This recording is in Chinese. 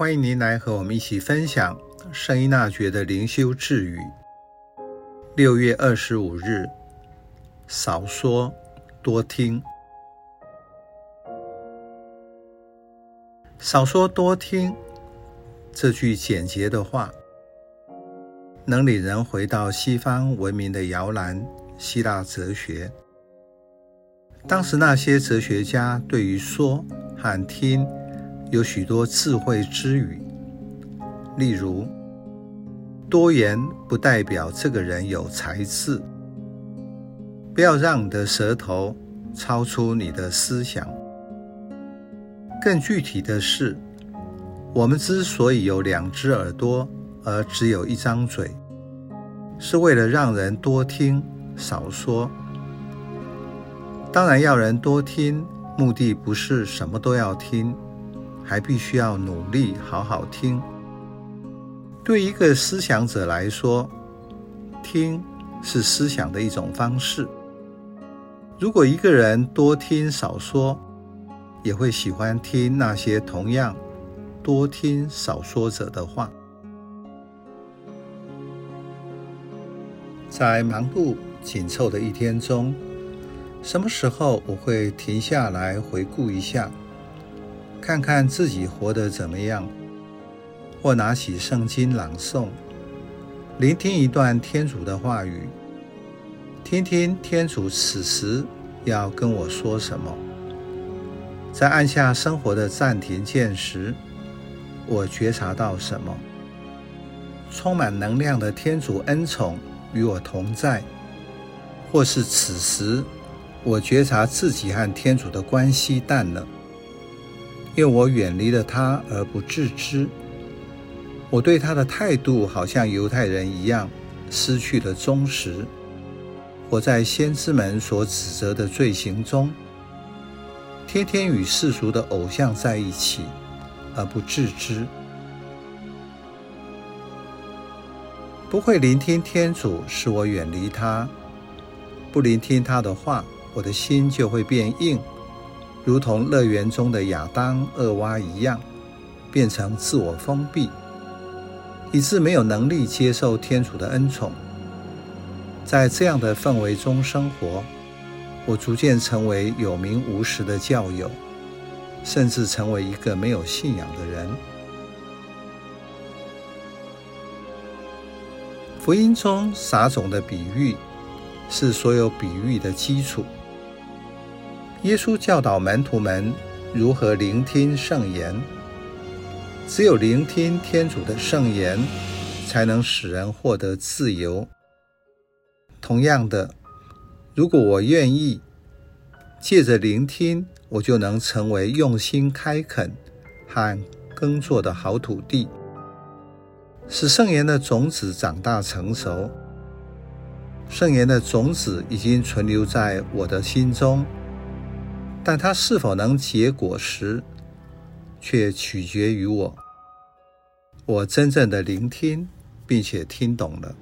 欢迎您来和我们一起分享圣依纳爵的灵修智语。六月二十五日，少说多听，少说多听这句简洁的话，能领人回到西方文明的摇篮——希腊哲学。当时那些哲学家对于说和听。有许多智慧之语，例如，多言不代表这个人有才智。不要让你的舌头超出你的思想。更具体的是，我们之所以有两只耳朵而只有一张嘴，是为了让人多听少说。当然，要人多听，目的不是什么都要听。还必须要努力好好听。对一个思想者来说，听是思想的一种方式。如果一个人多听少说，也会喜欢听那些同样多听少说者的话。在忙碌紧凑的一天中，什么时候我会停下来回顾一下？看看自己活得怎么样，或拿起圣经朗诵，聆听一段天主的话语，听听天主此时要跟我说什么。在按下生活的暂停键时，我觉察到什么？充满能量的天主恩宠与我同在，或是此时我觉察自己和天主的关系淡了。因为我远离了他而不自知，我对他的态度好像犹太人一样，失去了忠实，活在先知们所指责的罪行中，天天与世俗的偶像在一起，而不自知，不会聆听天主，使我远离他，不聆听他的话，我的心就会变硬。如同乐园中的亚当、厄娃一样，变成自我封闭，以致没有能力接受天主的恩宠。在这样的氛围中生活，我逐渐成为有名无实的教友，甚至成为一个没有信仰的人。福音中撒种的比喻，是所有比喻的基础。耶稣教导门徒们如何聆听圣言。只有聆听天主的圣言，才能使人获得自由。同样的，如果我愿意借着聆听，我就能成为用心开垦和耕作的好土地，使圣言的种子长大成熟。圣言的种子已经存留在我的心中。但它是否能结果实，却取决于我。我真正的聆听，并且听懂了。